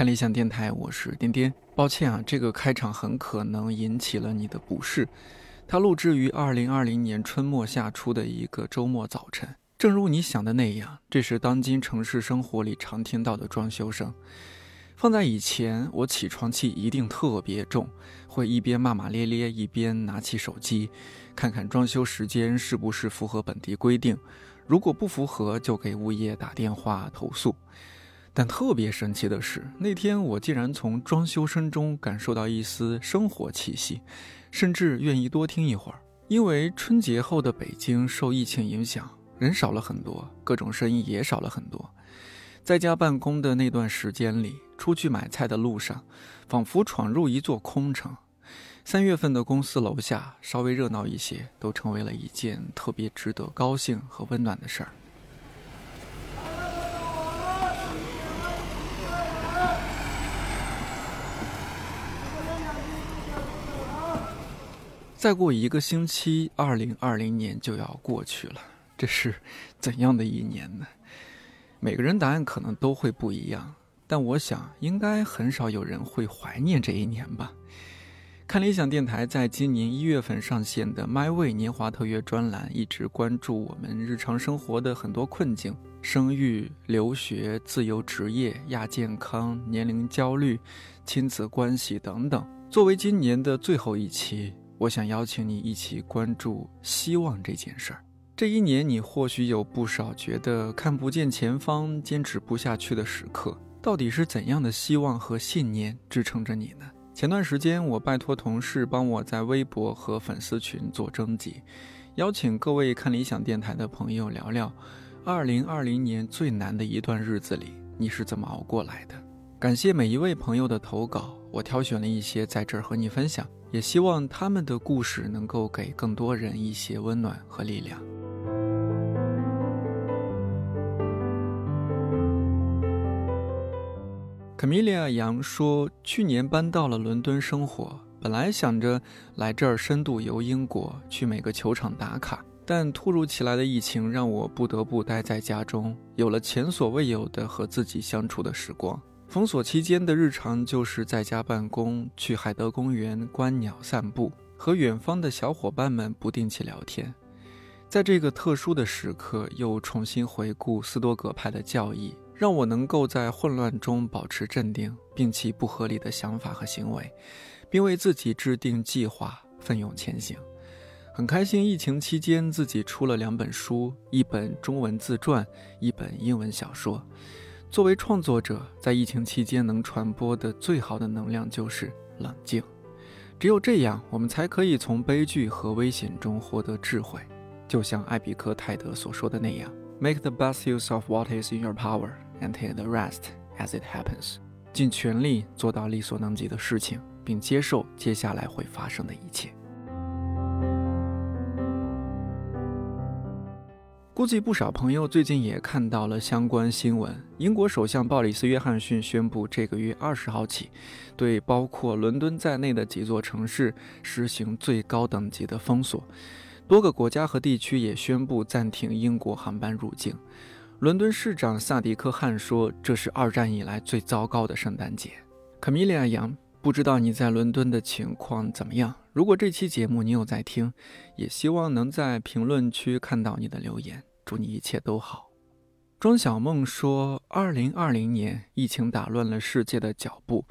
看理想电台，我是颠颠。抱歉啊，这个开场很可能引起了你的不适。它录制于二零二零年春末夏初的一个周末早晨。正如你想的那样，这是当今城市生活里常听到的装修声。放在以前，我起床气一定特别重，会一边骂骂咧咧，一边拿起手机，看看装修时间是不是符合本地规定。如果不符合，就给物业打电话投诉。但特别神奇的是，那天我竟然从装修声中感受到一丝生活气息，甚至愿意多听一会儿。因为春节后的北京受疫情影响，人少了很多，各种声音也少了很多。在家办公的那段时间里，出去买菜的路上，仿佛闯入一座空城。三月份的公司楼下稍微热闹一些，都成为了一件特别值得高兴和温暖的事儿。再过一个星期，二零二零年就要过去了，这是怎样的一年呢？每个人答案可能都会不一样，但我想应该很少有人会怀念这一年吧。看理想电台在今年一月份上线的《My Way 年华特约》专栏，一直关注我们日常生活的很多困境：生育、留学、自由职业、亚健康、年龄焦虑、亲子关系等等。作为今年的最后一期，我想邀请你一起关注希望这件事儿。这一年，你或许有不少觉得看不见前方、坚持不下去的时刻。到底是怎样的希望和信念支撑着你呢？前段时间，我拜托同事帮我在微博和粉丝群做征集，邀请各位看理想电台的朋友聊聊2020年最难的一段日子里你是怎么熬过来的。感谢每一位朋友的投稿，我挑选了一些在这儿和你分享，也希望他们的故事能够给更多人一些温暖和力量。卡米利亚杨说：“去年搬到了伦敦生活，本来想着来这儿深度游英国，去每个球场打卡。但突如其来的疫情让我不得不待在家中，有了前所未有的和自己相处的时光。封锁期间的日常就是在家办公，去海德公园观鸟散步，和远方的小伙伴们不定期聊天。在这个特殊的时刻，又重新回顾斯多葛派的教义。”让我能够在混乱中保持镇定，摒弃不合理的想法和行为，并为自己制定计划，奋勇前行。很开心，疫情期间自己出了两本书，一本中文自传，一本英文小说。作为创作者，在疫情期间能传播的最好的能量就是冷静。只有这样，我们才可以从悲剧和危险中获得智慧。就像艾比克泰德所说的那样：“Make the best use of what is in your power。” And take the rest as it happens，尽全力做到力所能及的事情，并接受接下来会发生的一切。估计不少朋友最近也看到了相关新闻：英国首相鲍里斯·约翰逊宣布，这个月二十号起，对包括伦敦在内的几座城市实行最高等级的封锁。多个国家和地区也宣布暂停英国航班入境。伦敦市长萨迪克汗说：“这是二战以来最糟糕的圣诞节。”卡米利亚杨，不知道你在伦敦的情况怎么样？如果这期节目你有在听，也希望能在评论区看到你的留言。祝你一切都好。庄小梦说：“二零二零年，疫情打乱了世界的脚步，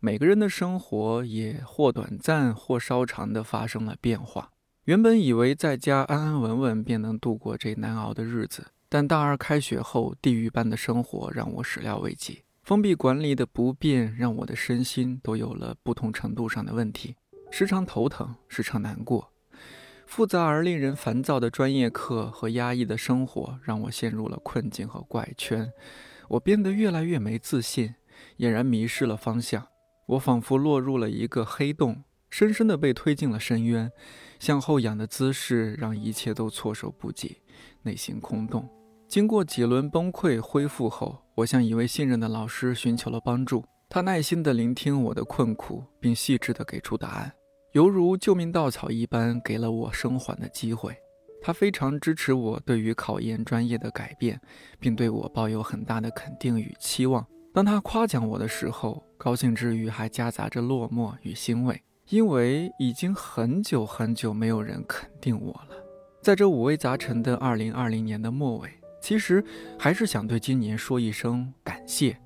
每个人的生活也或短暂或稍长的发生了变化。原本以为在家安安稳稳便能度过这难熬的日子。”但大二开学后，地狱般的生活让我始料未及。封闭管理的不便让我的身心都有了不同程度上的问题，时常头疼，时常难过。复杂而令人烦躁的专业课和压抑的生活让我陷入了困境和怪圈。我变得越来越没自信，俨然迷失了方向。我仿佛落入了一个黑洞，深深地被推进了深渊。向后仰的姿势让一切都措手不及，内心空洞。经过几轮崩溃恢复后，我向一位信任的老师寻求了帮助。他耐心地聆听我的困苦，并细致地给出答案，犹如救命稻草一般，给了我生还的机会。他非常支持我对于考研专业的改变，并对我抱有很大的肯定与期望。当他夸奖我的时候，高兴之余还夹杂着落寞与欣慰，因为已经很久很久没有人肯定我了。在这五味杂陈的二零二零年的末尾，其实还是想对今年说一声感谢，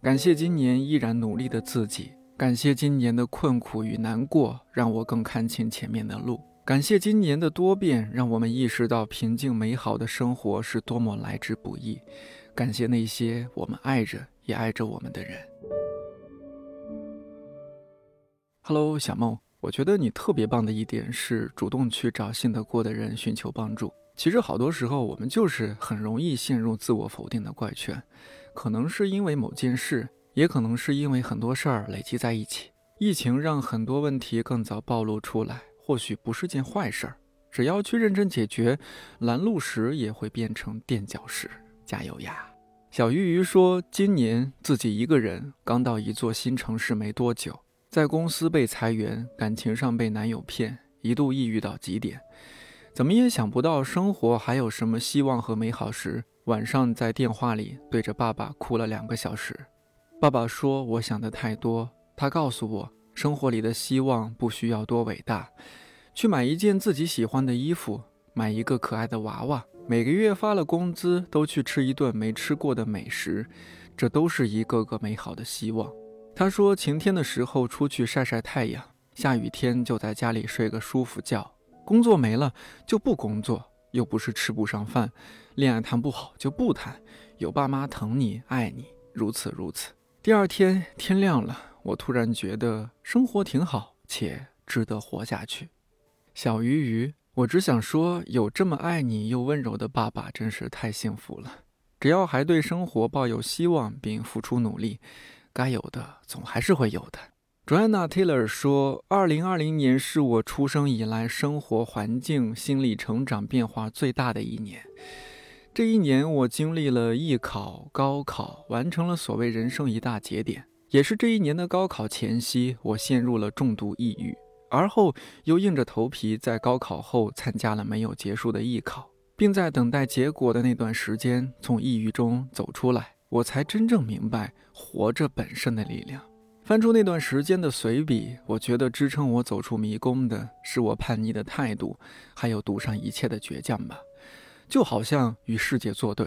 感谢今年依然努力的自己，感谢今年的困苦与难过，让我更看清前面的路，感谢今年的多变，让我们意识到平静美好的生活是多么来之不易，感谢那些我们爱着也爱着我们的人。Hello，小梦。我觉得你特别棒的一点是主动去找信得过的人寻求帮助。其实好多时候我们就是很容易陷入自我否定的怪圈，可能是因为某件事，也可能是因为很多事儿累积在一起。疫情让很多问题更早暴露出来，或许不是件坏事儿。只要去认真解决，拦路石也会变成垫脚石。加油呀！小鱼鱼说，今年自己一个人刚到一座新城市没多久。在公司被裁员，感情上被男友骗，一度抑郁到极点，怎么也想不到生活还有什么希望和美好时，晚上在电话里对着爸爸哭了两个小时。爸爸说：“我想的太多。”他告诉我，生活里的希望不需要多伟大，去买一件自己喜欢的衣服，买一个可爱的娃娃，每个月发了工资都去吃一顿没吃过的美食，这都是一个个美好的希望。他说：“晴天的时候出去晒晒太阳，下雨天就在家里睡个舒服觉。工作没了就不工作，又不是吃不上饭。恋爱谈不好就不谈，有爸妈疼你爱你，如此如此。”第二天天亮了，我突然觉得生活挺好，且值得活下去。小鱼鱼，我只想说，有这么爱你又温柔的爸爸，真是太幸福了。只要还对生活抱有希望，并付出努力。该有的总还是会有的。Joanna Taylor 说：“二零二零年是我出生以来生活环境、心理成长变化最大的一年。这一年，我经历了艺考、高考，完成了所谓人生一大节点。也是这一年的高考前夕，我陷入了重度抑郁，而后又硬着头皮在高考后参加了没有结束的艺考，并在等待结果的那段时间从抑郁中走出来。”我才真正明白活着本身的力量。翻出那段时间的随笔，我觉得支撑我走出迷宫的是我叛逆的态度，还有赌上一切的倔强吧。就好像与世界作对。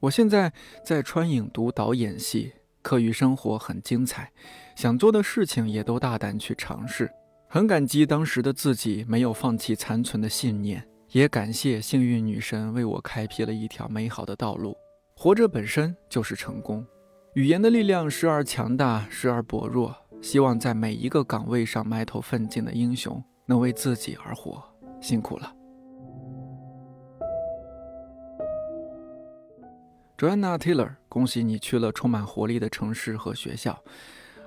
我现在在川影读导演系，课余生活很精彩，想做的事情也都大胆去尝试。很感激当时的自己没有放弃残存的信念，也感谢幸运女神为我开辟了一条美好的道路。活着本身就是成功，语言的力量时而强大，时而薄弱。希望在每一个岗位上埋头奋进的英雄能为自己而活，辛苦了，Joanna Taylor。恭喜你去了充满活力的城市和学校，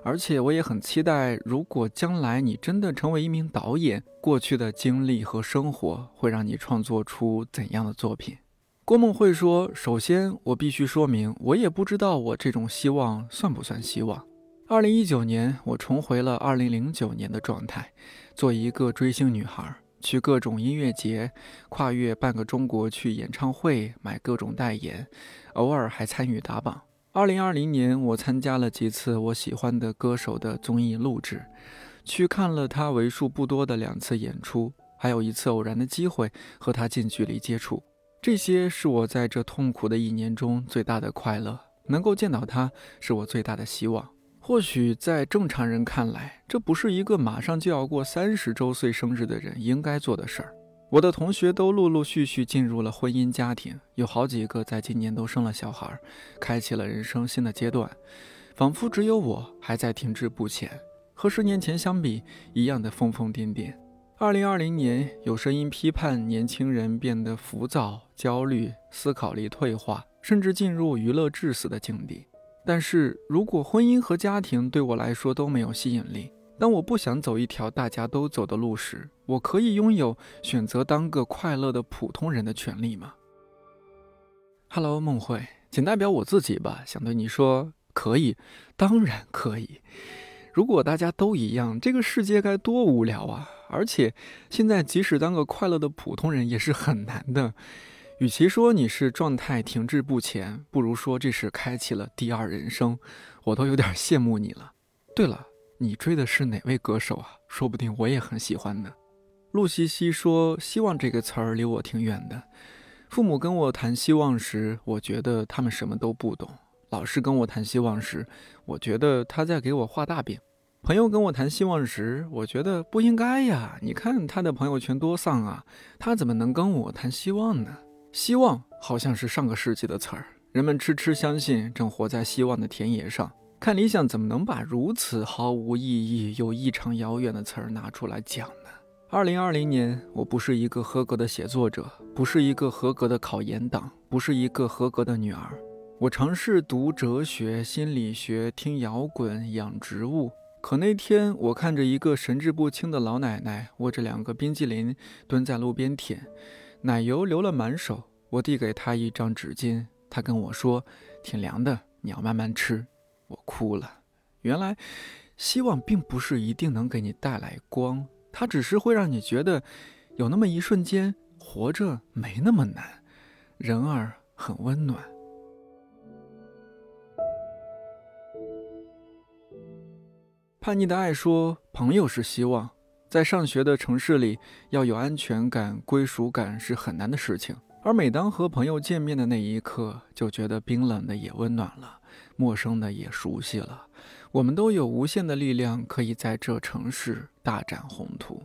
而且我也很期待，如果将来你真的成为一名导演，过去的经历和生活会让你创作出怎样的作品？郭梦慧说：“首先，我必须说明，我也不知道我这种希望算不算希望。二零一九年，我重回了二零零九年的状态，做一个追星女孩，去各种音乐节，跨越半个中国去演唱会，买各种代言，偶尔还参与打榜。二零二零年，我参加了几次我喜欢的歌手的综艺录制，去看了他为数不多的两次演出，还有一次偶然的机会和他近距离接触。”这些是我在这痛苦的一年中最大的快乐，能够见到他是我最大的希望。或许在正常人看来，这不是一个马上就要过三十周岁生日的人应该做的事儿。我的同学都陆陆续续进入了婚姻家庭，有好几个在今年都生了小孩，开启了人生新的阶段，仿佛只有我还在停滞不前，和十年前相比一样的疯疯癫癫。二零二零年，有声音批判年轻人变得浮躁、焦虑、思考力退化，甚至进入娱乐致死的境地。但是如果婚姻和家庭对我来说都没有吸引力，当我不想走一条大家都走的路时，我可以拥有选择当个快乐的普通人的权利吗？Hello，梦慧，仅代表我自己吧，想对你说，可以，当然可以。如果大家都一样，这个世界该多无聊啊！而且现在即使当个快乐的普通人也是很难的。与其说你是状态停滞不前，不如说这是开启了第二人生。我都有点羡慕你了。对了，你追的是哪位歌手啊？说不定我也很喜欢呢。陆西西说：“希望这个词儿离我挺远的。父母跟我谈希望时，我觉得他们什么都不懂；老师跟我谈希望时，我觉得他在给我画大饼；朋友跟我谈希望时，我觉得不应该呀。你看他的朋友圈多丧啊，他怎么能跟我谈希望呢？”希望好像是上个世纪的词儿，人们痴痴相信，正活在希望的田野上。看理想，怎么能把如此毫无意义又异常遥远的词儿拿出来讲呢？二零二零年，我不是一个合格的写作者，不是一个合格的考研党，不是一个合格的女儿。我尝试读哲学、心理学，听摇滚，养植物。可那天，我看着一个神志不清的老奶奶握着两个冰激凌，蹲在路边舔。奶油流了满手，我递给她一张纸巾，她跟我说：“挺凉的，你要慢慢吃。”我哭了。原来，希望并不是一定能给你带来光，它只是会让你觉得，有那么一瞬间，活着没那么难，人儿很温暖。叛逆的爱说：“朋友是希望。”在上学的城市里，要有安全感、归属感是很难的事情。而每当和朋友见面的那一刻，就觉得冰冷的也温暖了，陌生的也熟悉了。我们都有无限的力量，可以在这城市大展宏图。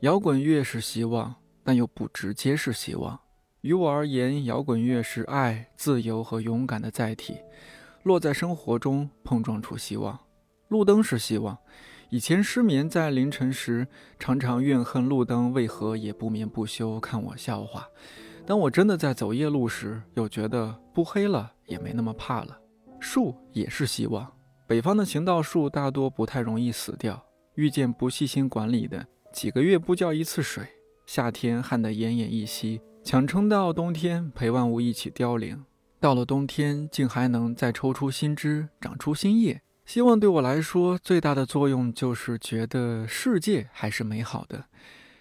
摇滚乐是希望，但又不直接是希望。于我而言，摇滚乐是爱、自由和勇敢的载体，落在生活中碰撞出希望。路灯是希望。以前失眠在凌晨时，常常怨恨路灯为何也不眠不休看我笑话。当我真的在走夜路时，又觉得不黑了也没那么怕了。树也是希望。北方的行道树大多不太容易死掉，遇见不细心管理的，几个月不浇一次水，夏天旱得奄奄一息，强撑到冬天陪万物一起凋零。到了冬天，竟还能再抽出新枝，长出新叶。希望对我来说最大的作用就是觉得世界还是美好的，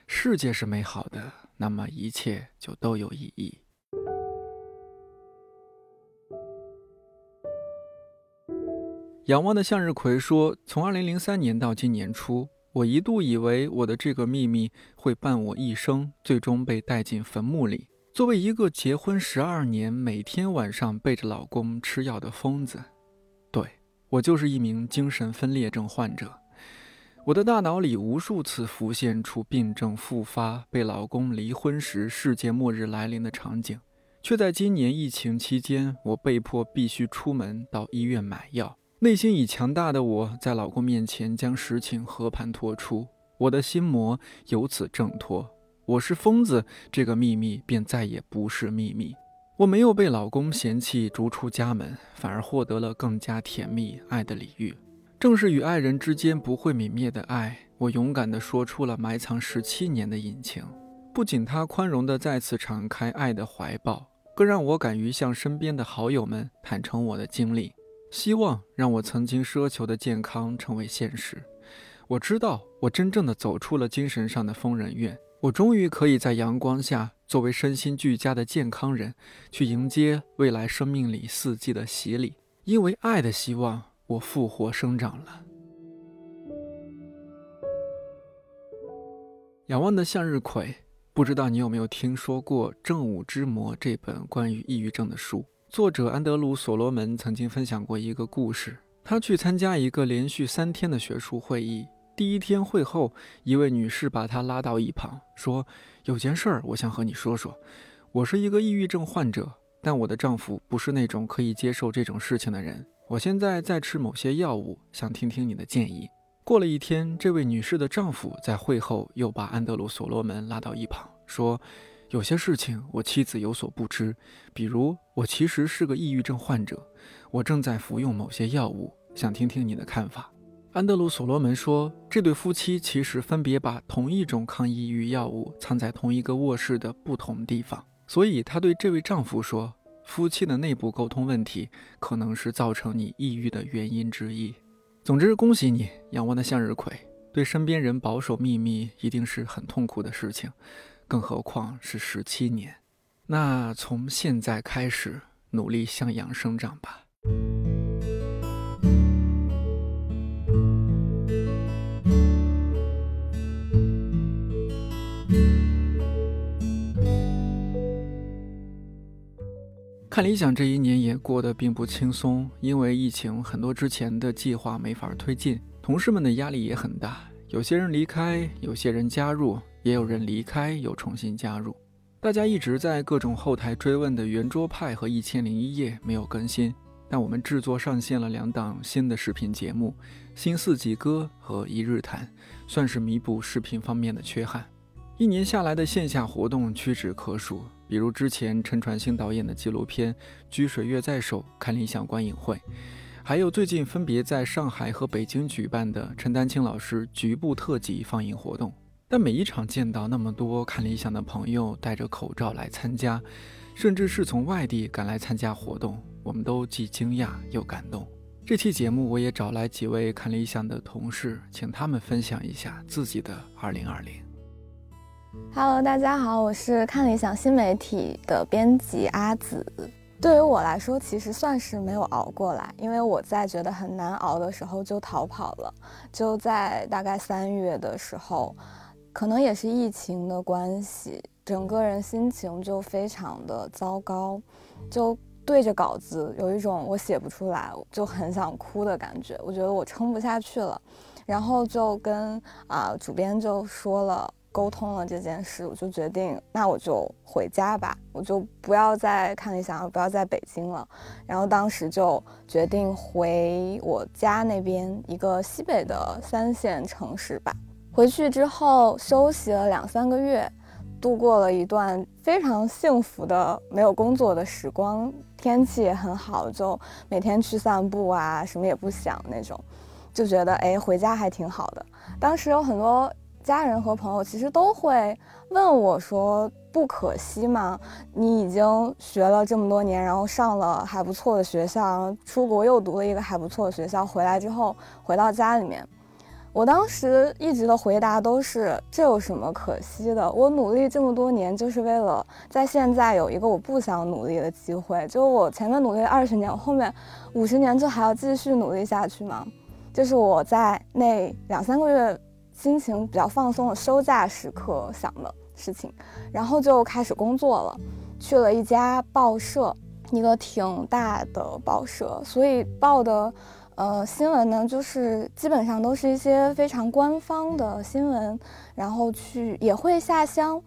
世界是美好的，那么一切就都有意义。仰望的向日葵说：“从二零零三年到今年初，我一度以为我的这个秘密会伴我一生，最终被带进坟墓里。作为一个结婚十二年、每天晚上背着老公吃药的疯子。”对我就是一名精神分裂症患者，我的大脑里无数次浮现出病症复发、被老公离婚时世界末日来临的场景，却在今年疫情期间，我被迫必须出门到医院买药。内心已强大的我在老公面前将实情和盘托出，我的心魔由此挣脱。我是疯子，这个秘密便再也不是秘密。我没有被老公嫌弃逐出家门，反而获得了更加甜蜜爱的礼遇。正是与爱人之间不会泯灭的爱，我勇敢地说出了埋藏十七年的隐情。不仅他宽容地再次敞开爱的怀抱，更让我敢于向身边的好友们坦诚我的经历，希望让我曾经奢求的健康成为现实。我知道，我真正的走出了精神上的疯人院。我终于可以在阳光下，作为身心俱佳的健康人，去迎接未来生命里四季的洗礼。因为爱的希望，我复活生长了。仰望的向日葵，不知道你有没有听说过《正午之魔》这本关于抑郁症的书？作者安德鲁·所罗门曾经分享过一个故事：他去参加一个连续三天的学术会议。第一天会后，一位女士把他拉到一旁，说：“有件事儿，我想和你说说。我是一个抑郁症患者，但我的丈夫不是那种可以接受这种事情的人。我现在在吃某些药物，想听听你的建议。”过了一天，这位女士的丈夫在会后又把安德鲁·所罗门拉到一旁，说：“有些事情我妻子有所不知，比如我其实是个抑郁症患者，我正在服用某些药物，想听听你的看法。”安德鲁·所罗门说：“这对夫妻其实分别把同一种抗抑郁药物藏在同一个卧室的不同地方，所以他对这位丈夫说：‘夫妻的内部沟通问题可能是造成你抑郁的原因之一。’总之，恭喜你，仰望的向日葵。对身边人保守秘密一定是很痛苦的事情，更何况是十七年。”那从现在开始，努力向阳生长吧。看理想这一年也过得并不轻松，因为疫情，很多之前的计划没法推进，同事们的压力也很大。有些人离开，有些人加入，也有人离开又重新加入。大家一直在各种后台追问的《圆桌派》和《一千零一夜》没有更新，但我们制作上线了两档新的视频节目《新四季歌》和《一日谈》，算是弥补视频方面的缺憾。一年下来的线下活动屈指可数。比如之前陈传兴导演的纪录片《居水月在手》看理想观影会，还有最近分别在上海和北京举办的陈丹青老师局部特辑放映活动。但每一场见到那么多看理想的朋友戴着口罩来参加，甚至是从外地赶来参加活动，我们都既惊讶又感动。这期节目我也找来几位看理想的同事，请他们分享一下自己的2020。Hello，大家好，我是看理想新媒体的编辑阿紫。对于我来说，其实算是没有熬过来，因为我在觉得很难熬的时候就逃跑了。就在大概三月的时候，可能也是疫情的关系，整个人心情就非常的糟糕，就对着稿子有一种我写不出来，就很想哭的感觉。我觉得我撑不下去了，然后就跟啊主编就说了。沟通了这件事，我就决定，那我就回家吧，我就不要再看理想，不要在北京了。然后当时就决定回我家那边一个西北的三线城市吧。回去之后休息了两三个月，度过了一段非常幸福的没有工作的时光，天气也很好，就每天去散步啊，什么也不想那种，就觉得哎，回家还挺好的。当时有很多。家人和朋友其实都会问我说：“不可惜吗？你已经学了这么多年，然后上了还不错的学校，出国又读了一个还不错的学校，回来之后回到家里面，我当时一直的回答都是：这有什么可惜的？我努力这么多年，就是为了在现在有一个我不想努力的机会。就我前面努力了二十年，我后面五十年就还要继续努力下去吗？就是我在那两三个月。”心情比较放松的休假时刻想的事情，然后就开始工作了，去了一家报社，一个挺大的报社，所以报的，呃，新闻呢，就是基本上都是一些非常官方的新闻，然后去也会下乡。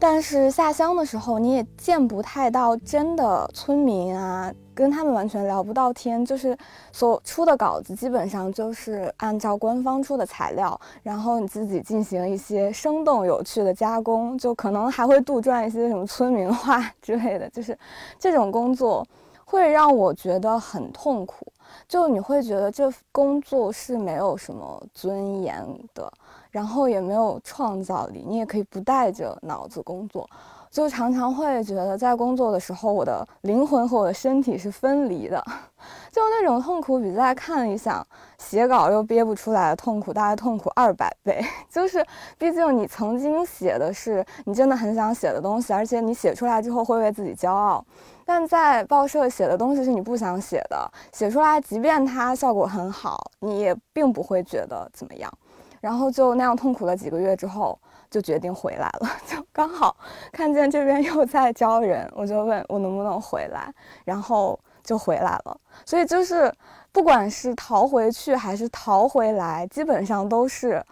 但是下乡的时候，你也见不太到真的村民啊，跟他们完全聊不到天，就是所出的稿子基本上就是按照官方出的材料，然后你自己进行一些生动有趣的加工，就可能还会杜撰一些什么村民话 之类的，就是这种工作会让我觉得很痛苦，就你会觉得这工作是没有什么尊严的。然后也没有创造力，你也可以不带着脑子工作，就常常会觉得在工作的时候，我的灵魂和我的身体是分离的，就那种痛苦比在看理想写稿又憋不出来的痛苦大概痛苦二百倍。就是，毕竟你曾经写的是你真的很想写的东西，而且你写出来之后会为自己骄傲，但在报社写的东西是你不想写的，写出来即便它效果很好，你也并不会觉得怎么样。然后就那样痛苦了几个月之后，就决定回来了。就刚好看见这边又在招人，我就问我能不能回来，然后就回来了。所以就是，不管是逃回去还是逃回来，基本上都是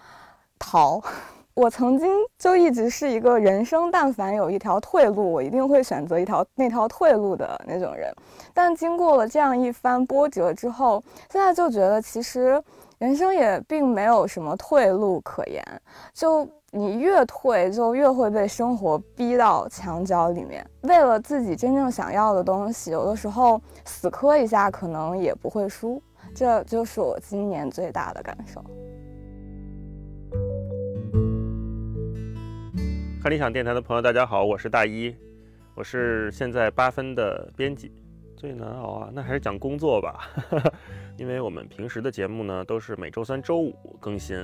逃。我曾经就一直是一个人生，但凡有一条退路，我一定会选择一条那条退路的那种人。但经过了这样一番波折之后，现在就觉得其实。人生也并没有什么退路可言，就你越退，就越会被生活逼到墙角里面。为了自己真正想要的东西，有的时候死磕一下，可能也不会输。这就是我今年最大的感受。看理想电台的朋友，大家好，我是大一，我是现在八分的编辑。最难熬啊，那还是讲工作吧，因为我们平时的节目呢都是每周三、周五更新，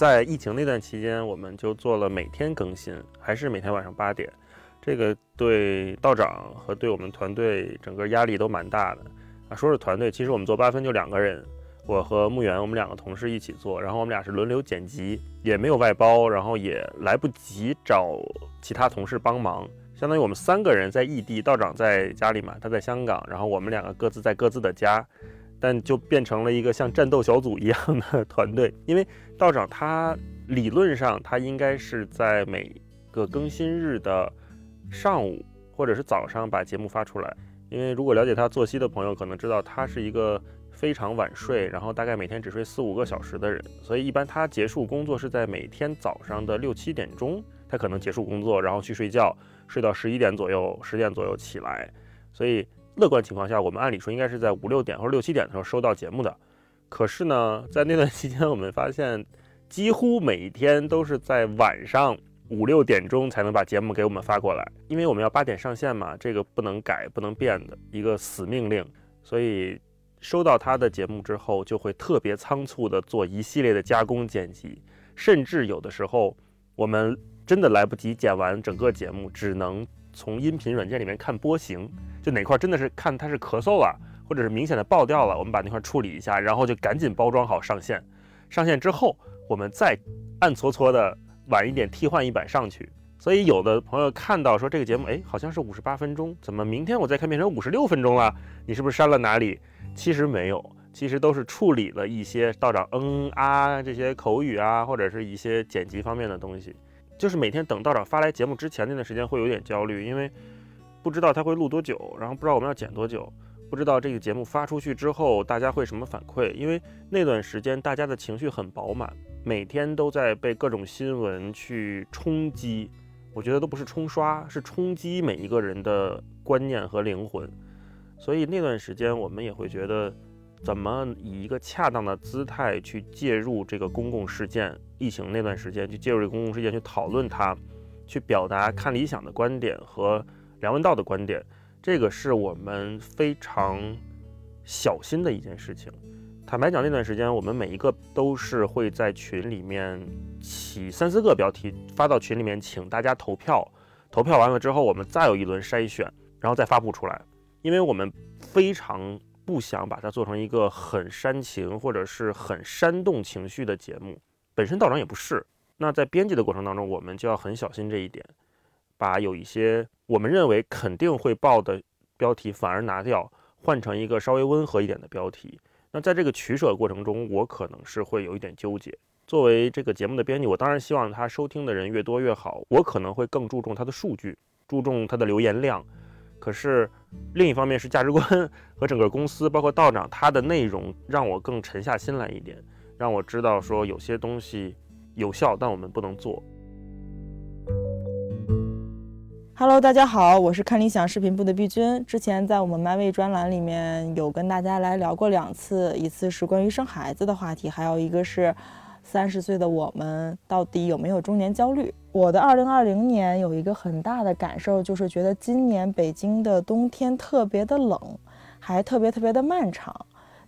在疫情那段期间，我们就做了每天更新，还是每天晚上八点，这个对道长和对我们团队整个压力都蛮大的啊。说是团队，其实我们做八分就两个人，我和木原，我们两个同事一起做，然后我们俩是轮流剪辑，也没有外包，然后也来不及找其他同事帮忙，相当于我们三个人在异地，道长在家里嘛，他在香港，然后我们两个各自在各自的家，但就变成了一个像战斗小组一样的团队，因为道长他理论上他应该是在每个更新日的。上午或者是早上把节目发出来，因为如果了解他作息的朋友可能知道，他是一个非常晚睡，然后大概每天只睡四五个小时的人，所以一般他结束工作是在每天早上的六七点钟，他可能结束工作，然后去睡觉，睡到十一点左右、十点左右起来，所以乐观情况下，我们按理说应该是在五六点或者六七点的时候收到节目的，可是呢，在那段期间，我们发现几乎每一天都是在晚上。五六点钟才能把节目给我们发过来，因为我们要八点上线嘛，这个不能改、不能变的一个死命令。所以收到他的节目之后，就会特别仓促的做一系列的加工剪辑，甚至有的时候我们真的来不及剪完整个节目，只能从音频软件里面看波形，就哪块真的是看它是咳嗽了，或者是明显的爆掉了，我们把那块处理一下，然后就赶紧包装好上线。上线之后，我们再暗搓搓的。晚一点替换一版上去，所以有的朋友看到说这个节目，哎，好像是五十八分钟，怎么明天我再看变成五十六分钟了？你是不是删了哪里？其实没有，其实都是处理了一些道长嗯啊这些口语啊，或者是一些剪辑方面的东西。就是每天等道长发来节目之前那段时间会有点焦虑，因为不知道他会录多久，然后不知道我们要剪多久，不知道这个节目发出去之后大家会什么反馈，因为那段时间大家的情绪很饱满。每天都在被各种新闻去冲击，我觉得都不是冲刷，是冲击每一个人的观念和灵魂。所以那段时间我们也会觉得，怎么以一个恰当的姿态去介入这个公共事件，疫情那段时间去介入这个公共事件，去讨论它，去表达看理想的观点和梁文道的观点，这个是我们非常小心的一件事情。坦白讲，那段时间我们每一个都是会在群里面起三四个标题发到群里面，请大家投票。投票完了之后，我们再有一轮筛选，然后再发布出来。因为我们非常不想把它做成一个很煽情或者是很煽动情绪的节目。本身道长也不是。那在编辑的过程当中，我们就要很小心这一点，把有一些我们认为肯定会爆的标题反而拿掉，换成一个稍微温和一点的标题。那在这个取舍过程中，我可能是会有一点纠结。作为这个节目的编辑，我当然希望他收听的人越多越好。我可能会更注重他的数据，注重他的留言量。可是另一方面是价值观 和整个公司，包括道长他的内容，让我更沉下心来一点，让我知道说有些东西有效，但我们不能做。Hello，大家好，我是看理想视频部的毕君。之前在我们 My 位专栏里面有跟大家来聊过两次，一次是关于生孩子的话题，还有一个是三十岁的我们到底有没有中年焦虑。我的二零二零年有一个很大的感受，就是觉得今年北京的冬天特别的冷，还特别特别的漫长。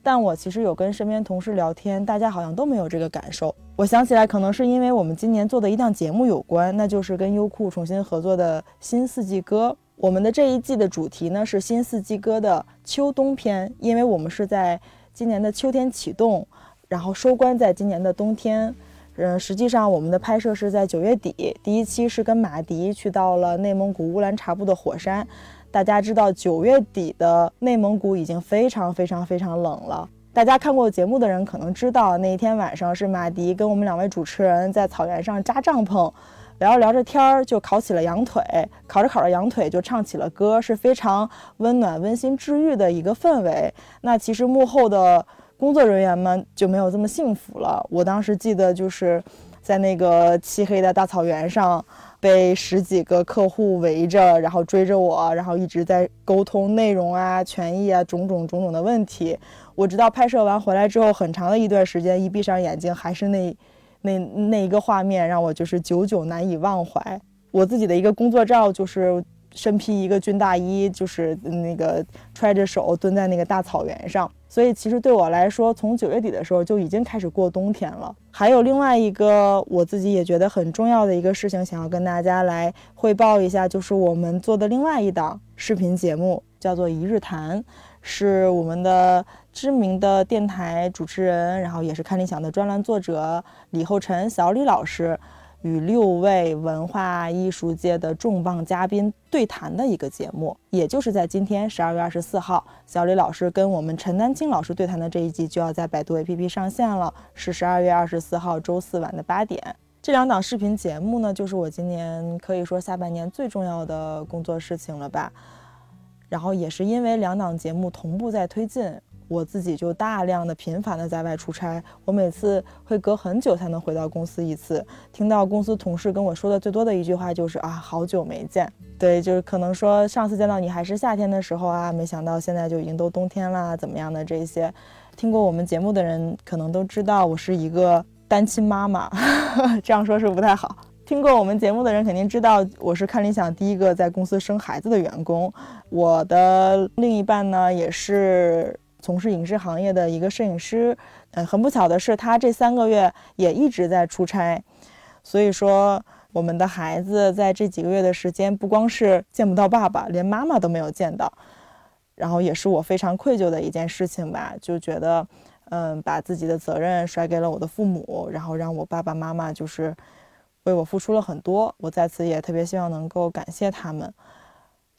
但我其实有跟身边同事聊天，大家好像都没有这个感受。我想起来，可能是因为我们今年做的一档节目有关，那就是跟优酷重新合作的《新四季歌》。我们的这一季的主题呢是《新四季歌》的秋冬篇，因为我们是在今年的秋天启动，然后收官在今年的冬天。嗯，实际上我们的拍摄是在九月底，第一期是跟马迪去到了内蒙古乌兰察布的火山。大家知道，九月底的内蒙古已经非常非常非常冷了。大家看过节目的人可能知道，那一天晚上是马迪跟我们两位主持人在草原上扎帐篷，聊着聊着天儿就烤起了羊腿，烤着烤着羊腿就唱起了歌，是非常温暖、温馨、治愈的一个氛围。那其实幕后的工作人员们就没有这么幸福了。我当时记得就是在那个漆黑的大草原上。被十几个客户围着，然后追着我，然后一直在沟通内容啊、权益啊、种种种种的问题。我直到拍摄完回来之后，很长的一段时间，一闭上眼睛，还是那、那、那一个画面，让我就是久久难以忘怀。我自己的一个工作照，就是身披一个军大衣，就是那个揣着手蹲在那个大草原上。所以其实对我来说，从九月底的时候就已经开始过冬天了。还有另外一个我自己也觉得很重要的一个事情，想要跟大家来汇报一下，就是我们做的另外一档视频节目，叫做《一日谈》，是我们的知名的电台主持人，然后也是看理想的专栏作者李厚辰小李老师。与六位文化艺术界的重磅嘉宾对谈的一个节目，也就是在今天十二月二十四号，小李老师跟我们陈丹青老师对谈的这一集就要在百度 APP 上线了，是十二月二十四号周四晚的八点。这两档视频节目呢，就是我今年可以说下半年最重要的工作事情了吧。然后也是因为两档节目同步在推进。我自己就大量的频繁的在外出差，我每次会隔很久才能回到公司一次。听到公司同事跟我说的最多的一句话就是啊，好久没见。对，就是可能说上次见到你还是夏天的时候啊，没想到现在就已经都冬天啦，怎么样的这些。听过我们节目的人可能都知道，我是一个单亲妈妈，这样说是不太好。听过我们节目的人肯定知道，我是看理想第一个在公司生孩子的员工。我的另一半呢，也是。从事影视行业的一个摄影师，嗯，很不巧的是，他这三个月也一直在出差，所以说我们的孩子在这几个月的时间，不光是见不到爸爸，连妈妈都没有见到，然后也是我非常愧疚的一件事情吧，就觉得，嗯，把自己的责任甩给了我的父母，然后让我爸爸妈妈就是为我付出了很多，我在此也特别希望能够感谢他们。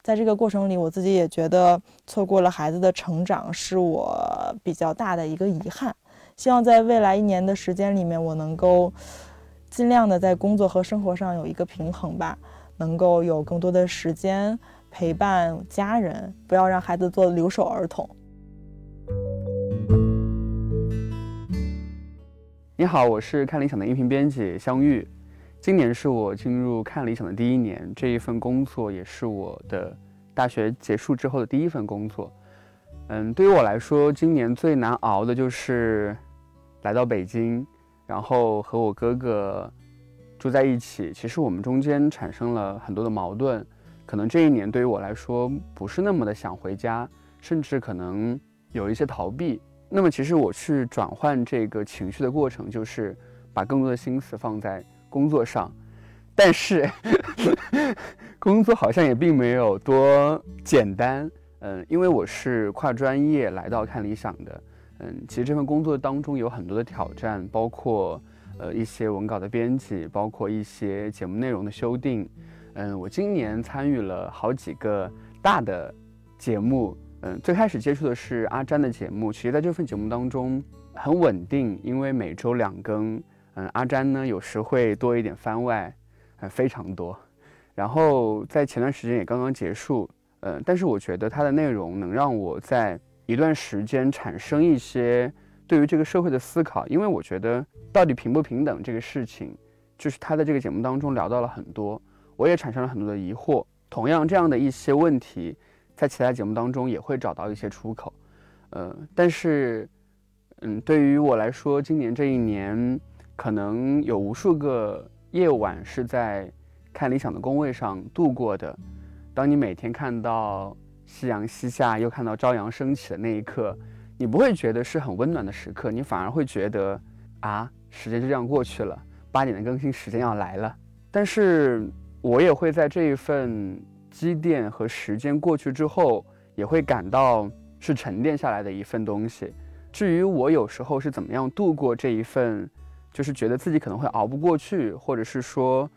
在这个过程里，我自己也觉得错过了孩子的成长，是我比较大的一个遗憾。希望在未来一年的时间里面，我能够尽量的在工作和生活上有一个平衡吧，能够有更多的时间陪伴家人，不要让孩子做留守儿童。你好，我是看理想的音频编辑香玉。今年是我进入看理想的第一年，这一份工作也是我的大学结束之后的第一份工作。嗯，对于我来说，今年最难熬的就是来到北京，然后和我哥哥住在一起。其实我们中间产生了很多的矛盾，可能这一年对于我来说不是那么的想回家，甚至可能有一些逃避。那么，其实我去转换这个情绪的过程，就是把更多的心思放在。工作上，但是 工作好像也并没有多简单。嗯，因为我是跨专业来到看理想的。嗯，其实这份工作当中有很多的挑战，包括呃一些文稿的编辑，包括一些节目内容的修订。嗯，我今年参与了好几个大的节目。嗯，最开始接触的是阿詹的节目，其实在这份节目当中很稳定，因为每周两更。嗯，阿詹呢有时会多一点番外，还，非常多。然后在前段时间也刚刚结束，呃，但是我觉得它的内容能让我在一段时间产生一些对于这个社会的思考，因为我觉得到底平不平等这个事情，就是他在这个节目当中聊到了很多，我也产生了很多的疑惑。同样这样的一些问题，在其他节目当中也会找到一些出口，呃，但是，嗯，对于我来说，今年这一年。可能有无数个夜晚是在看理想的工位上度过的。当你每天看到夕阳西下，又看到朝阳升起的那一刻，你不会觉得是很温暖的时刻，你反而会觉得啊，时间就这样过去了，八点的更新时间要来了。但是我也会在这一份积淀和时间过去之后，也会感到是沉淀下来的一份东西。至于我有时候是怎么样度过这一份。就是觉得自己可能会熬不过去，或者是说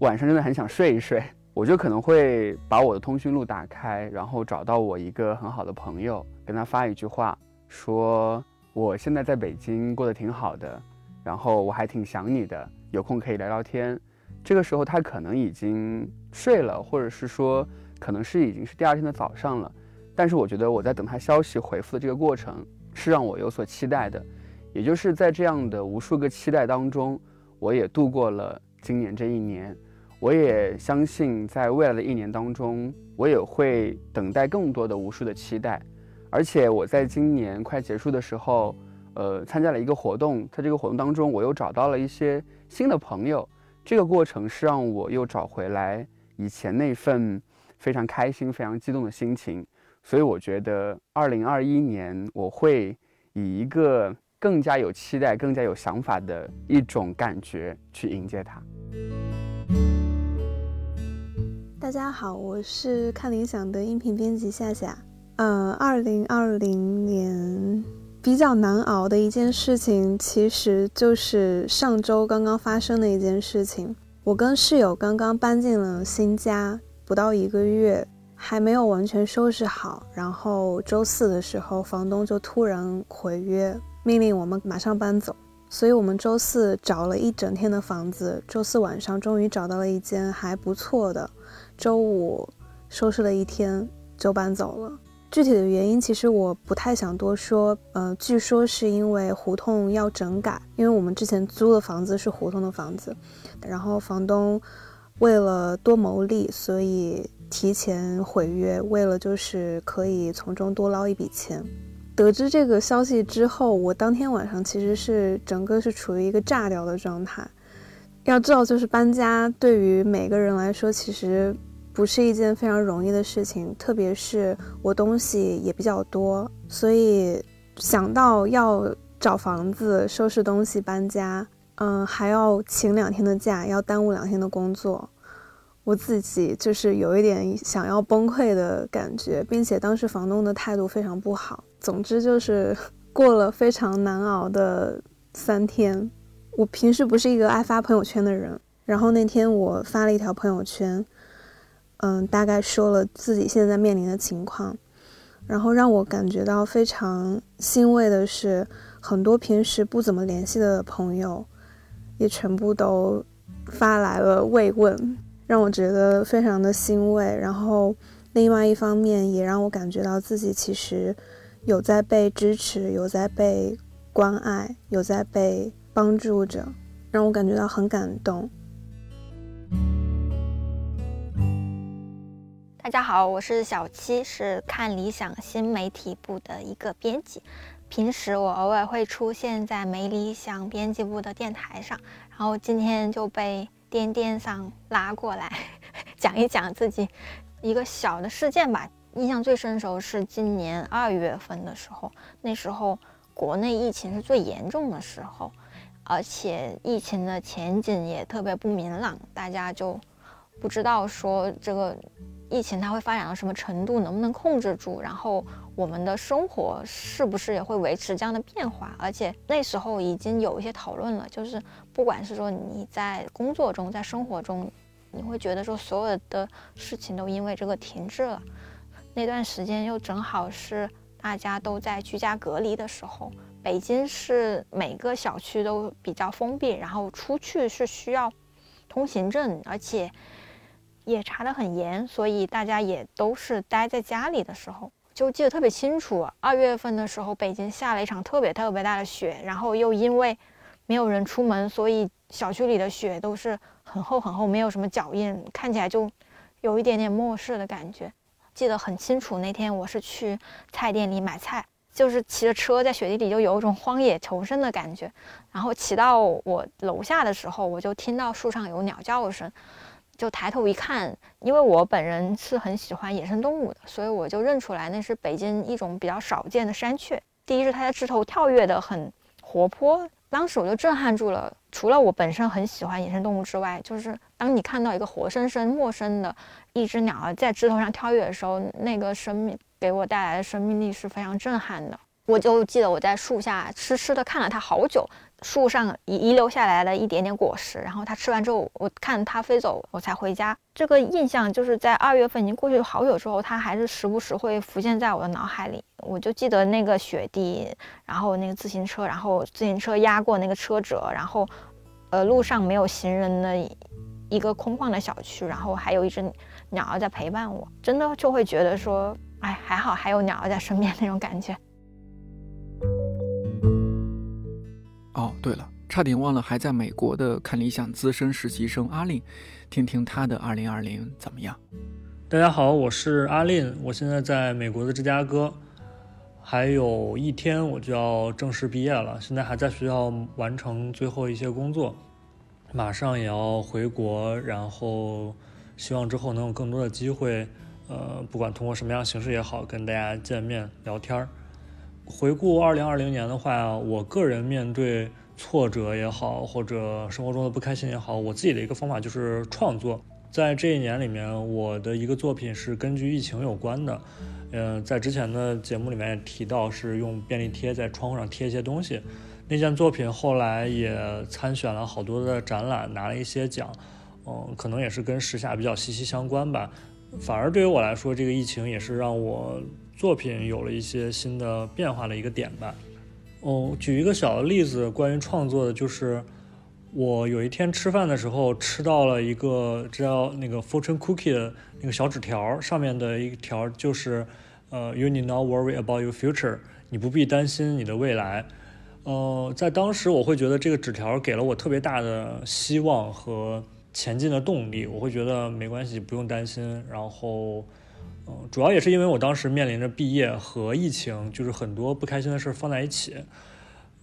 晚上真的很想睡一睡，我就可能会把我的通讯录打开，然后找到我一个很好的朋友，跟他发一句话，说我现在在北京过得挺好的，然后我还挺想你的，有空可以聊聊天。这个时候他可能已经睡了，或者是说可能是已经是第二天的早上了，但是我觉得我在等他消息回复的这个过程是让我有所期待的。也就是在这样的无数个期待当中，我也度过了今年这一年。我也相信，在未来的一年当中，我也会等待更多的无数的期待。而且我在今年快结束的时候，呃，参加了一个活动，在这个活动当中，我又找到了一些新的朋友。这个过程是让我又找回来以前那份非常开心、非常激动的心情。所以我觉得，二零二一年我会以一个更加有期待、更加有想法的一种感觉去迎接它。大家好，我是看理想的音频编辑夏夏。嗯，二零二零年比较难熬的一件事情，其实就是上周刚刚发生的一件事情。我跟室友刚刚搬进了新家，不到一个月。还没有完全收拾好，然后周四的时候，房东就突然毁约，命令我们马上搬走。所以我们周四找了一整天的房子，周四晚上终于找到了一间还不错的。周五收拾了一天就搬走了。具体的原因其实我不太想多说，呃，据说是因为胡同要整改，因为我们之前租的房子是胡同的房子，然后房东为了多牟利，所以。提前毁约，为了就是可以从中多捞一笔钱。得知这个消息之后，我当天晚上其实是整个是处于一个炸掉的状态。要知道，就是搬家对于每个人来说，其实不是一件非常容易的事情。特别是我东西也比较多，所以想到要找房子、收拾东西、搬家，嗯，还要请两天的假，要耽误两天的工作。我自己就是有一点想要崩溃的感觉，并且当时房东的态度非常不好。总之就是 过了非常难熬的三天。我平时不是一个爱发朋友圈的人，然后那天我发了一条朋友圈，嗯，大概说了自己现在面临的情况，然后让我感觉到非常欣慰的是，很多平时不怎么联系的朋友，也全部都发来了慰问。让我觉得非常的欣慰，然后另外一方面也让我感觉到自己其实有在被支持，有在被关爱，有在被帮助着，让我感觉到很感动。大家好，我是小七，是看理想新媒体部的一个编辑，平时我偶尔会出现在没理想编辑部的电台上，然后今天就被。颠颠上拉过来 讲一讲自己一个小的事件吧。印象最深的时候是今年二月份的时候，那时候国内疫情是最严重的时候，而且疫情的前景也特别不明朗，大家就不知道说这个疫情它会发展到什么程度，能不能控制住，然后。我们的生活是不是也会维持这样的变化？而且那时候已经有一些讨论了，就是不管是说你在工作中，在生活中，你会觉得说所有的事情都因为这个停滞了。那段时间又正好是大家都在居家隔离的时候，北京是每个小区都比较封闭，然后出去是需要通行证，而且也查得很严，所以大家也都是待在家里的时候。就记得特别清楚，二月份的时候，北京下了一场特别特别大的雪，然后又因为没有人出门，所以小区里的雪都是很厚很厚，没有什么脚印，看起来就有一点点末世的感觉。记得很清楚，那天我是去菜店里买菜，就是骑着车在雪地里，就有一种荒野求生的感觉。然后骑到我楼下的时候，我就听到树上有鸟叫声。就抬头一看，因为我本人是很喜欢野生动物的，所以我就认出来那是北京一种比较少见的山雀。第一是它在枝头跳跃的很活泼，当时我就震撼住了。除了我本身很喜欢野生动物之外，就是当你看到一个活生生、陌生的一只鸟儿在枝头上跳跃的时候，那个生命给我带来的生命力是非常震撼的。我就记得我在树下痴痴的看了它好久。树上遗遗留下来的一点点果实，然后它吃完之后，我看它飞走，我才回家。这个印象就是在二月份已经过去好久之后，它还是时不时会浮现在我的脑海里。我就记得那个雪地，然后那个自行车，然后自行车压过那个车辙，然后，呃，路上没有行人的一个空旷的小区，然后还有一只鸟儿在陪伴我，真的就会觉得说，哎，还好还有鸟儿在身边那种感觉。哦，对了，差点忘了，还在美国的看理想资深实习生阿令，听听他的二零二零怎么样？大家好，我是阿令，我现在在美国的芝加哥，还有一天我就要正式毕业了，现在还在学校完成最后一些工作，马上也要回国，然后希望之后能有更多的机会呃，不管通过什么样形式也好，跟大家见面聊天儿。回顾二零二零年的话，我个人面对挫折也好，或者生活中的不开心也好，我自己的一个方法就是创作。在这一年里面，我的一个作品是根据疫情有关的。嗯，在之前的节目里面也提到，是用便利贴在窗户上贴一些东西。那件作品后来也参选了好多的展览，拿了一些奖。嗯，可能也是跟时下比较息息相关吧。反而对于我来说，这个疫情也是让我作品有了一些新的变化的一个点吧。哦，举一个小的例子，关于创作的，就是我有一天吃饭的时候吃到了一个叫那个 fortune cookie 的那个小纸条，上面的一条就是，呃，you need not worry about your future，你不必担心你的未来。呃，在当时我会觉得这个纸条给了我特别大的希望和。前进的动力，我会觉得没关系，不用担心。然后，嗯，主要也是因为我当时面临着毕业和疫情，就是很多不开心的事放在一起，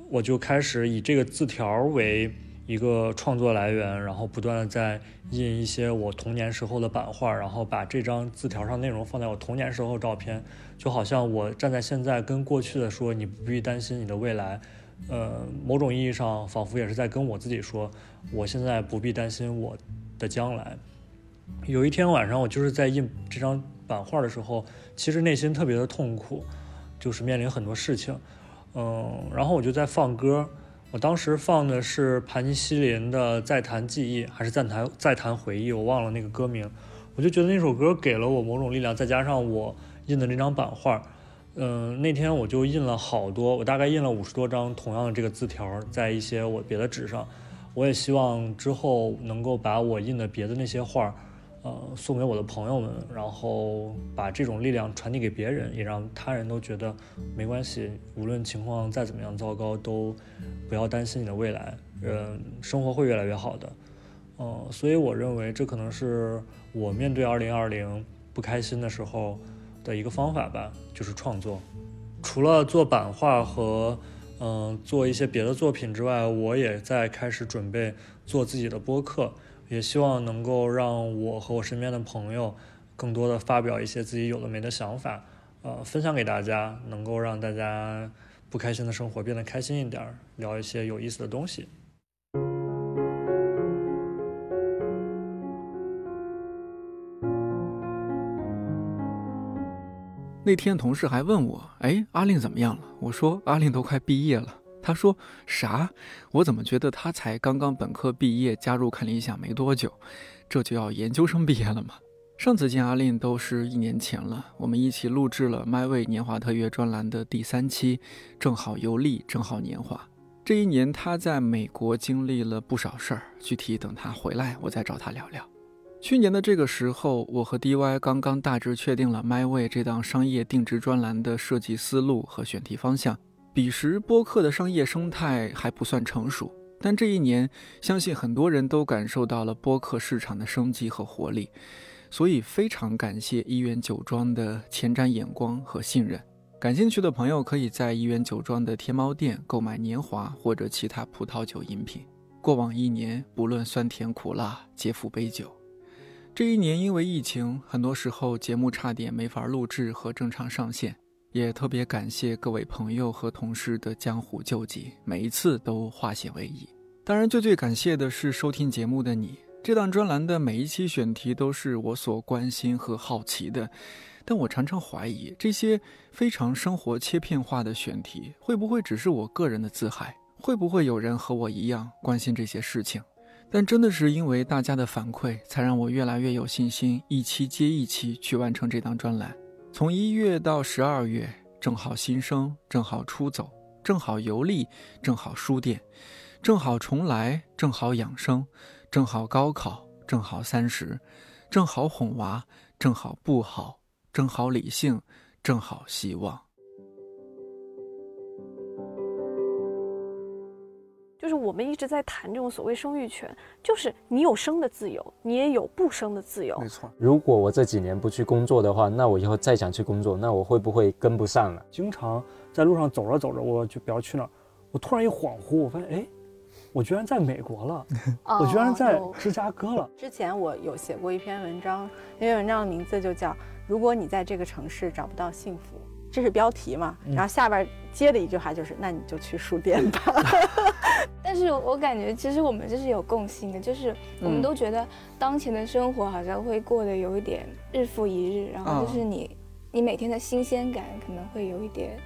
我就开始以这个字条为一个创作来源，然后不断的在印一些我童年时候的版画，然后把这张字条上内容放在我童年时候照片，就好像我站在现在跟过去的说，你不必担心你的未来。呃，某种意义上，仿佛也是在跟我自己说，我现在不必担心我的将来。有一天晚上，我就是在印这张版画的时候，其实内心特别的痛苦，就是面临很多事情。嗯，然后我就在放歌，我当时放的是盘尼西林的《再谈记忆》，还是《再谈再谈回忆》，我忘了那个歌名。我就觉得那首歌给了我某种力量，再加上我印的那张版画。嗯，那天我就印了好多，我大概印了五十多张同样的这个字条，在一些我别的纸上。我也希望之后能够把我印的别的那些画，呃，送给我的朋友们，然后把这种力量传递给别人，也让他人都觉得没关系，无论情况再怎么样糟糕，都不要担心你的未来，嗯，生活会越来越好的。嗯，所以我认为这可能是我面对二零二零不开心的时候。的一个方法吧，就是创作。除了做版画和嗯做一些别的作品之外，我也在开始准备做自己的播客，也希望能够让我和我身边的朋友更多的发表一些自己有的没的想法，呃，分享给大家，能够让大家不开心的生活变得开心一点，聊一些有意思的东西。那天同事还问我：“哎，阿令怎么样了？”我说：“阿令都快毕业了。”他说：“啥？我怎么觉得他才刚刚本科毕业，加入看理想没多久，这就要研究生毕业了吗？”上次见阿令都是一年前了，我们一起录制了《My Way 年华特约》专栏的第三期，正好游历，正好年华。这一年他在美国经历了不少事儿，具体等他回来，我再找他聊聊。去年的这个时候，我和 DY 刚刚大致确定了 MyWay 这档商业定制专栏的设计思路和选题方向。彼时播客的商业生态还不算成熟，但这一年，相信很多人都感受到了播客市场的生机和活力。所以非常感谢一元酒庄的前瞻眼光和信任。感兴趣的朋友可以在一元酒庄的天猫店购买年华或者其他葡萄酒饮品。过往一年，不论酸甜苦辣，皆付杯酒。这一年因为疫情，很多时候节目差点没法录制和正常上线，也特别感谢各位朋友和同事的江湖救急，每一次都化险为夷。当然，最最感谢的是收听节目的你。这档专栏的每一期选题都是我所关心和好奇的，但我常常怀疑，这些非常生活切片化的选题，会不会只是我个人的自嗨？会不会有人和我一样关心这些事情？但真的是因为大家的反馈，才让我越来越有信心，一期接一期去完成这档专栏。从一月到十二月，正好新生，正好出走，正好游历，正好书店，正好重来，正好养生，正好高考，正好三十，正好哄娃，正好不好，正好理性，正好希望。就是我们一直在谈这种所谓生育权，就是你有生的自由，你也有不生的自由。没错。如果我这几年不去工作的话，那我以后再想去工作，那我会不会跟不上了？经常在路上走着走着，我就不要去那儿，我突然一恍惚，我发现，哎，我居然在美国了，我居然在芝加哥了。之前我有写过一篇文章，那篇文章的名字就叫。如果你在这个城市找不到幸福，这是标题嘛？然后下边接的一句话就是，那你就去书店吧。但是我感觉其实我们这是有共性的，就是我们都觉得当前的生活好像会过得有一点日复一日，然后就是你你每天的新鲜感可能会有一点，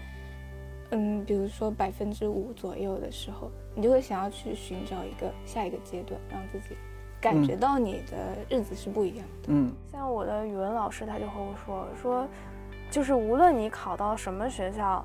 嗯，比如说百分之五左右的时候，你就会想要去寻找一个下一个阶段，让自己感觉到你的日子是不一样的。嗯，像我的语文老师他就和我说说。就是无论你考到什么学校，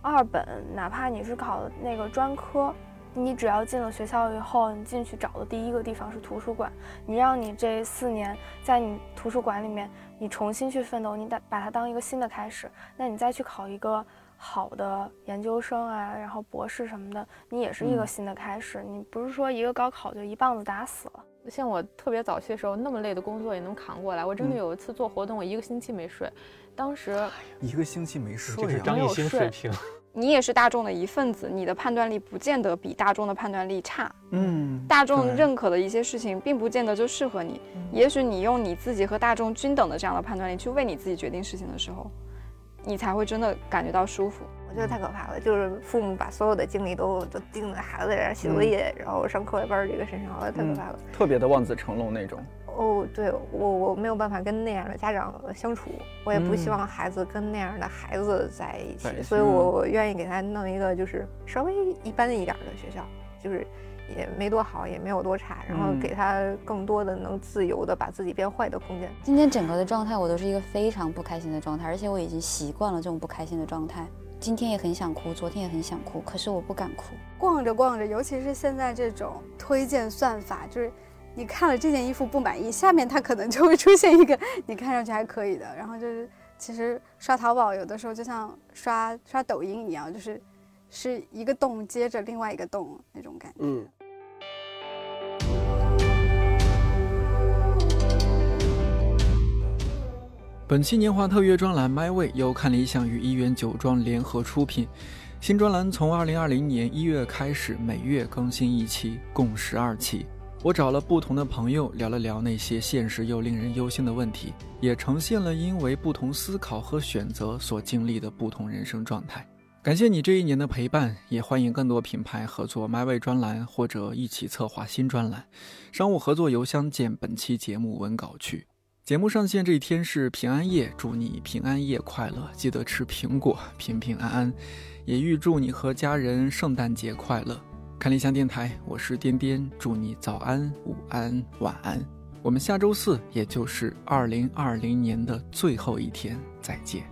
二本，哪怕你是考的那个专科，你只要进了学校以后，你进去找的第一个地方是图书馆。你让你这四年在你图书馆里面，你重新去奋斗，你把把它当一个新的开始。那你再去考一个好的研究生啊，然后博士什么的，你也是一个新的开始。你不是说一个高考就一棒子打死了。像我特别早期的时候，那么累的工作也能扛过来。我真的有一次做活动，我一个星期没睡。当时一个星期没睡，这是张艺兴水平。你也是大众的一份子，你的判断力不见得比大众的判断力差。嗯，大众认可的一些事情，并不见得就适合你。也许你用你自己和大众均等的这样的判断力去为你自己决定事情的时候，你才会真的感觉到舒服。我觉得太可怕了，就是父母把所有的精力都都盯在孩子这写作业，然后上课外班这个身上，我觉得太可怕了。特别的望子成龙那种。哦，对我我没有办法跟那样的家长相处，我也不希望孩子跟那样的孩子在一起，所以我我愿意给他弄一个就是稍微一般一点的学校，就是也没多好，也没有多差，然后给他更多的能自由的把自己变坏的空间。今天整个的状态我都是一个非常不开心的状态，而且我已经习惯了这种不开心的状态。今天也很想哭，昨天也很想哭，可是我不敢哭。逛着逛着，尤其是现在这种推荐算法，就是。你看了这件衣服不满意，下面它可能就会出现一个你看上去还可以的。然后就是，其实刷淘宝有的时候就像刷刷抖音一样，就是是一个洞接着另外一个洞那种感觉。嗯。本期年华特约专栏《My Way》由看理想与一元酒庄联合出品，新专栏从二零二零年一月开始，每月更新一期，共十二期。我找了不同的朋友聊了聊那些现实又令人忧心的问题，也呈现了因为不同思考和选择所经历的不同人生状态。感谢你这一年的陪伴，也欢迎更多品牌合作 MyWay 专栏或者一起策划新专栏。商务合作邮箱见本期节目文稿区。节目上线这一天是平安夜，祝你平安夜快乐，记得吃苹果，平平安安。也预祝你和家人圣诞节快乐。看理想电台，我是颠颠，祝你早安、午安、晚安。我们下周四，也就是二零二零年的最后一天，再见。